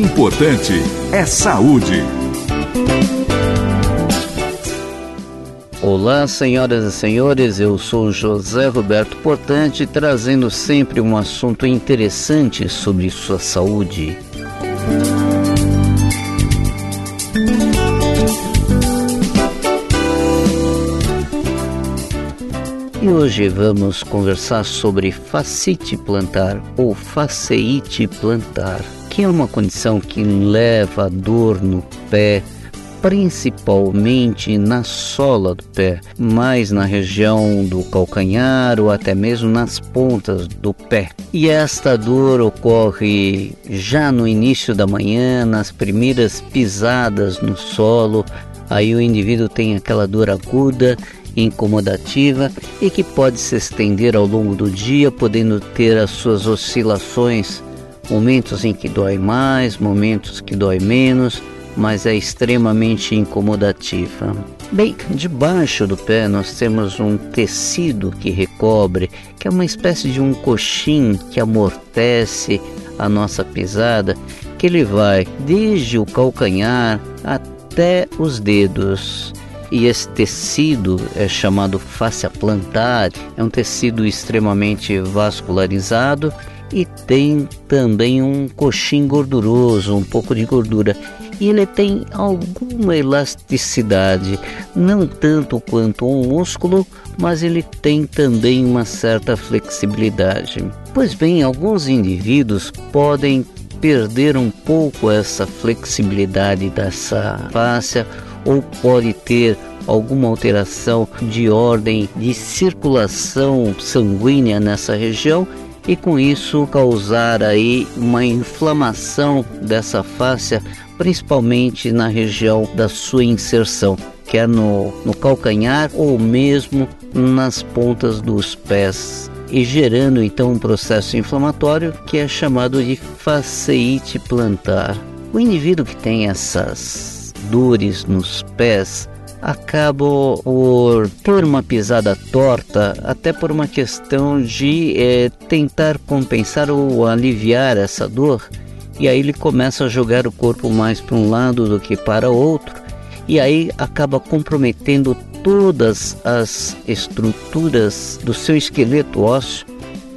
importante é saúde. Olá, senhoras e senhores, eu sou José Roberto Portante, trazendo sempre um assunto interessante sobre sua saúde. E hoje vamos conversar sobre facite plantar ou faceite plantar, que é uma condição que leva dor no pé, principalmente na sola do pé, mais na região do calcanhar ou até mesmo nas pontas do pé. E esta dor ocorre já no início da manhã, nas primeiras pisadas no solo. Aí o indivíduo tem aquela dor aguda incomodativa e que pode se estender ao longo do dia, podendo ter as suas oscilações, momentos em que dói mais, momentos que dói menos, mas é extremamente incomodativa. Bem, debaixo do pé nós temos um tecido que recobre, que é uma espécie de um coxim que amortece a nossa pisada, que ele vai desde o calcanhar até os dedos. E esse tecido é chamado fáscia plantar, é um tecido extremamente vascularizado e tem também um coxim gorduroso, um pouco de gordura. E ele tem alguma elasticidade, não tanto quanto um músculo, mas ele tem também uma certa flexibilidade. Pois bem, alguns indivíduos podem perder um pouco essa flexibilidade dessa fáscia ou pode ter alguma alteração de ordem de circulação sanguínea nessa região e com isso causar aí uma inflamação dessa fáscia, principalmente na região da sua inserção, quer no, no calcanhar ou mesmo nas pontas dos pés e gerando então um processo inflamatório que é chamado de faceite plantar. O indivíduo que tem essas dores nos pés acaba por ter uma pisada torta, até por uma questão de é, tentar compensar ou aliviar essa dor, e aí ele começa a jogar o corpo mais para um lado do que para outro, e aí acaba comprometendo todas as estruturas do seu esqueleto ósseo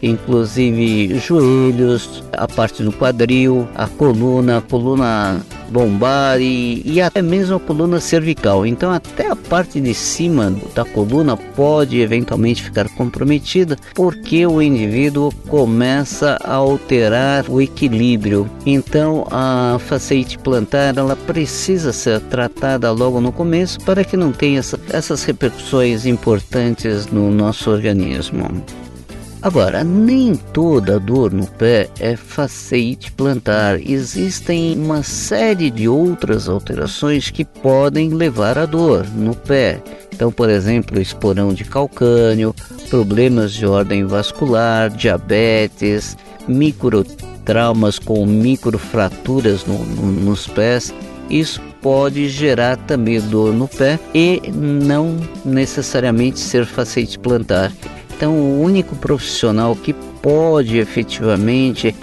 inclusive joelhos, a parte do quadril, a coluna, a coluna lombar e, e até mesmo a coluna cervical. Então até a parte de cima da coluna pode eventualmente ficar comprometida porque o indivíduo começa a alterar o equilíbrio. Então a faceite plantar ela precisa ser tratada logo no começo para que não tenha essa, essas repercussões importantes no nosso organismo. Agora, nem toda dor no pé é faceite plantar. Existem uma série de outras alterações que podem levar à dor no pé. Então, por exemplo, esporão de calcânio, problemas de ordem vascular, diabetes, microtraumas com microfraturas no, no, nos pés. Isso pode gerar também dor no pé e não necessariamente ser faceite plantar. Então, o único profissional que pode efetivamente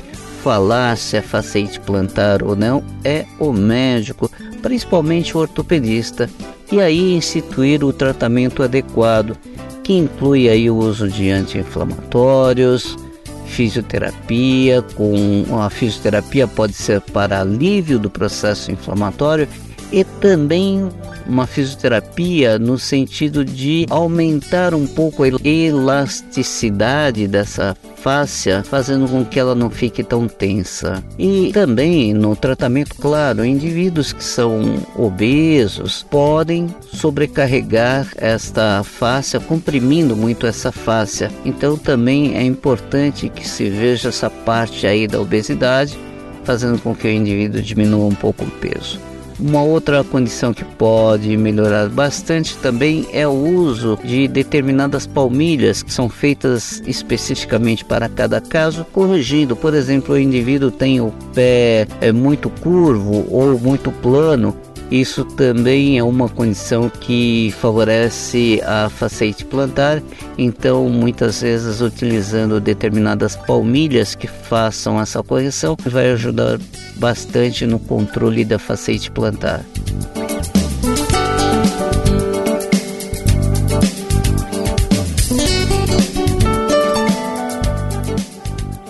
falar se é faceite plantar ou não é o médico, principalmente o ortopedista, e aí instituir o tratamento adequado, que inclui aí o uso de anti-inflamatórios, fisioterapia, com a fisioterapia pode ser para alívio do processo inflamatório e também uma fisioterapia no sentido de aumentar um pouco a elasticidade dessa fáscia, fazendo com que ela não fique tão tensa. E também no tratamento, claro, indivíduos que são obesos podem sobrecarregar esta fáscia, comprimindo muito essa fáscia. Então também é importante que se veja essa parte aí da obesidade, fazendo com que o indivíduo diminua um pouco o peso. Uma outra condição que pode melhorar bastante também é o uso de determinadas palmilhas que são feitas especificamente para cada caso, corrigindo, por exemplo, o indivíduo tem o pé é muito curvo ou muito plano, isso também é uma condição que favorece a faceite plantar, então muitas vezes utilizando determinadas palmilhas que façam essa correção vai ajudar bastante no controle da facete plantar.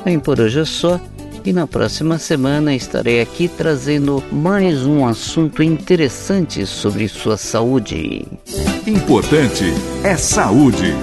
Bem, por hoje é só. E na próxima semana estarei aqui trazendo mais um assunto interessante sobre sua saúde. Importante é saúde.